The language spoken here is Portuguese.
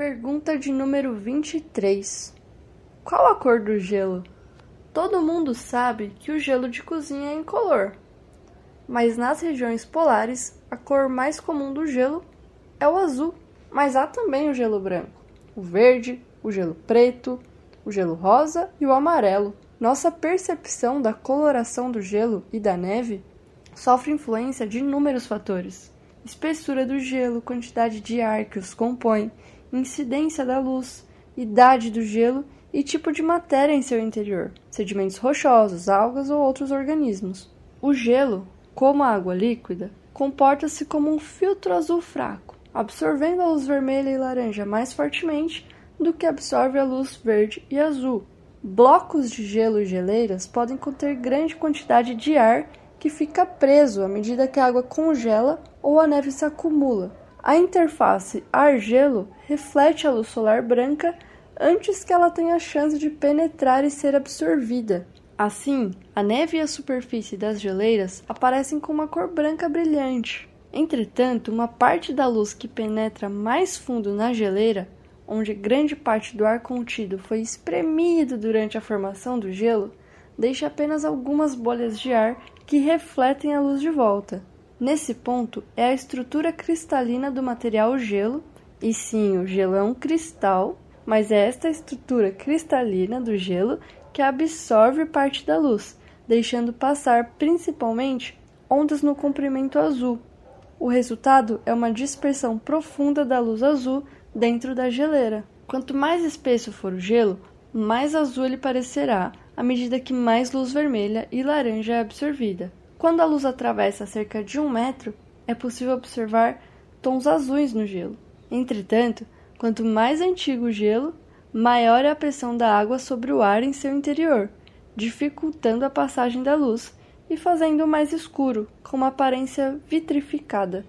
Pergunta de número 23. Qual a cor do gelo? Todo mundo sabe que o gelo de cozinha é incolor, mas nas regiões polares a cor mais comum do gelo é o azul, mas há também o gelo branco, o verde, o gelo preto, o gelo rosa e o amarelo. Nossa percepção da coloração do gelo e da neve sofre influência de inúmeros fatores: espessura do gelo, quantidade de ar que os compõe, incidência da luz, idade do gelo e tipo de matéria em seu interior, sedimentos rochosos, algas ou outros organismos. O gelo, como a água líquida, comporta-se como um filtro azul fraco, absorvendo a luz vermelha e laranja mais fortemente do que absorve a luz verde e azul. Blocos de gelo e geleiras podem conter grande quantidade de ar que fica preso à medida que a água congela ou a neve se acumula. A interface ar-gelo reflete a luz solar branca antes que ela tenha a chance de penetrar e ser absorvida. Assim, a neve e a superfície das geleiras aparecem com uma cor branca brilhante. Entretanto, uma parte da luz que penetra mais fundo na geleira, onde grande parte do ar contido foi espremido durante a formação do gelo, deixa apenas algumas bolhas de ar que refletem a luz de volta. Nesse ponto é a estrutura cristalina do material gelo, e sim, o gelo é um cristal mas é esta estrutura cristalina do gelo que absorve parte da luz, deixando passar principalmente ondas no comprimento azul. O resultado é uma dispersão profunda da luz azul dentro da geleira. Quanto mais espesso for o gelo, mais azul ele parecerá à medida que mais luz vermelha e laranja é absorvida. Quando a luz atravessa cerca de um metro, é possível observar tons azuis no gelo. Entretanto, Quanto mais antigo o gelo, maior é a pressão da água sobre o ar em seu interior, dificultando a passagem da luz e fazendo-o mais escuro, com uma aparência vitrificada.